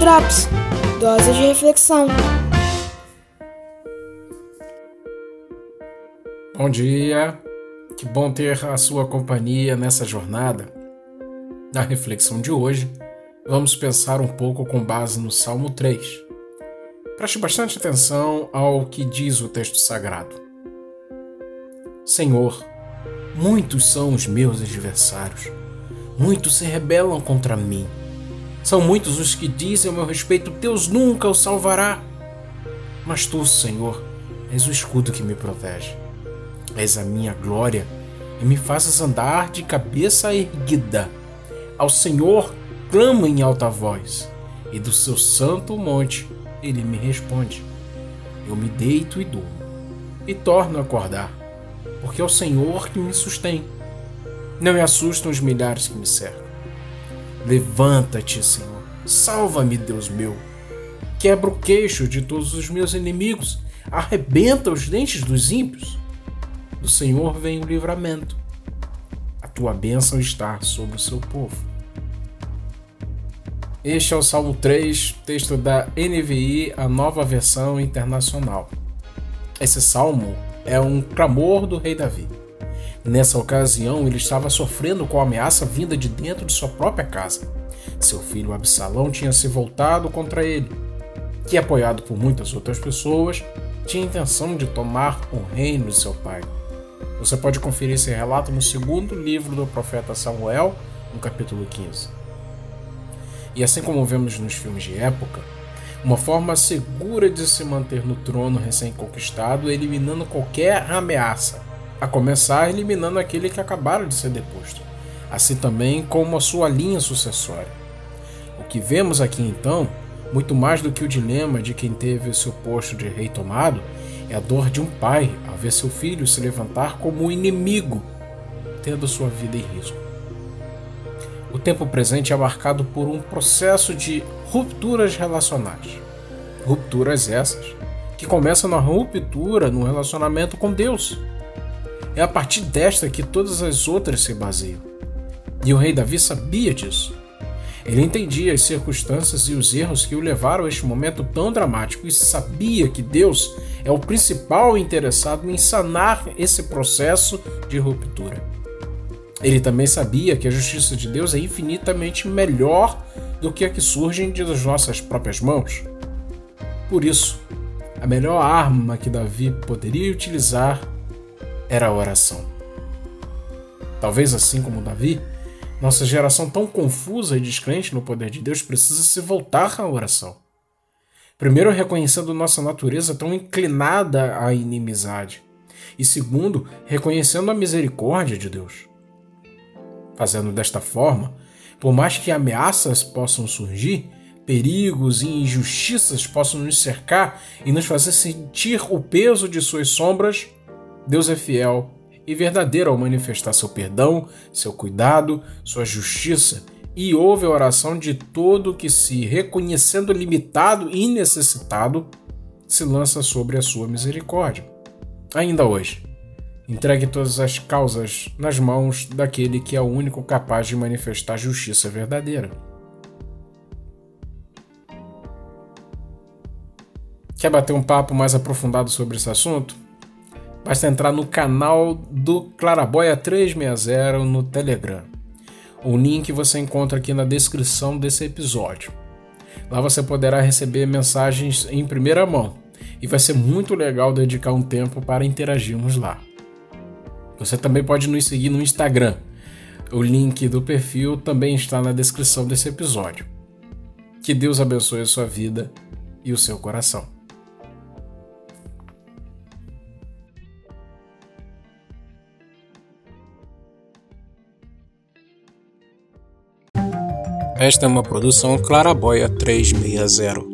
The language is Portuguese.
Drops Dose de reflexão. Bom dia, que bom ter a sua companhia nessa jornada. Na reflexão de hoje, vamos pensar um pouco com base no Salmo 3. Preste bastante atenção ao que diz o texto sagrado. Senhor, muitos são os meus adversários, muitos se rebelam contra mim. São muitos os que dizem ao meu respeito: Deus nunca o salvará. Mas tu, Senhor, és o escudo que me protege. És a minha glória e me fazes andar de cabeça erguida. Ao Senhor clamo em alta voz, e do seu santo monte ele me responde. Eu me deito e durmo, e torno a acordar, porque é o Senhor que me sustém. Não me assustam os milhares que me cercam. Levanta-te, Senhor. Salva-me, Deus meu. Quebra o queixo de todos os meus inimigos. Arrebenta os dentes dos ímpios. Do Senhor vem o livramento. A tua bênção está sobre o seu povo. Este é o Salmo 3, texto da NVI, a nova versão internacional. Esse salmo é um clamor do rei Davi. Nessa ocasião, ele estava sofrendo com a ameaça vinda de dentro de sua própria casa. Seu filho Absalão tinha se voltado contra ele, que, apoiado por muitas outras pessoas, tinha intenção de tomar o reino de seu pai. Você pode conferir esse relato no segundo livro do profeta Samuel, no capítulo 15. E assim como vemos nos filmes de época, uma forma segura de se manter no trono recém-conquistado é eliminando qualquer ameaça a começar eliminando aquele que acabara de ser deposto, assim também como a sua linha sucessória. O que vemos aqui então, muito mais do que o dilema de quem teve seu posto de rei tomado, é a dor de um pai ao ver seu filho se levantar como um inimigo, tendo sua vida em risco. O tempo presente é marcado por um processo de rupturas relacionais. Rupturas essas que começam na ruptura no relacionamento com Deus é a partir desta que todas as outras se baseiam. E o rei Davi sabia disso. Ele entendia as circunstâncias e os erros que o levaram a este momento tão dramático e sabia que Deus é o principal interessado em sanar esse processo de ruptura. Ele também sabia que a justiça de Deus é infinitamente melhor do que a que surge das nossas próprias mãos. Por isso, a melhor arma que Davi poderia utilizar era a oração. Talvez assim como Davi, nossa geração tão confusa e descrente no poder de Deus precisa se voltar à oração. Primeiro, reconhecendo nossa natureza tão inclinada à inimizade. E segundo, reconhecendo a misericórdia de Deus. Fazendo desta forma, por mais que ameaças possam surgir, perigos e injustiças possam nos cercar e nos fazer sentir o peso de suas sombras, Deus é fiel e verdadeiro ao manifestar seu perdão, seu cuidado, sua justiça e ouve a oração de todo que se, reconhecendo limitado e necessitado, se lança sobre a sua misericórdia. Ainda hoje, entregue todas as causas nas mãos daquele que é o único capaz de manifestar justiça verdadeira. Quer bater um papo mais aprofundado sobre esse assunto? Basta entrar no canal do Claraboia 360 no Telegram. O link você encontra aqui na descrição desse episódio. Lá você poderá receber mensagens em primeira mão e vai ser muito legal dedicar um tempo para interagirmos lá. Você também pode nos seguir no Instagram. O link do perfil também está na descrição desse episódio. Que Deus abençoe a sua vida e o seu coração. Esta é uma produção Claraboia 360.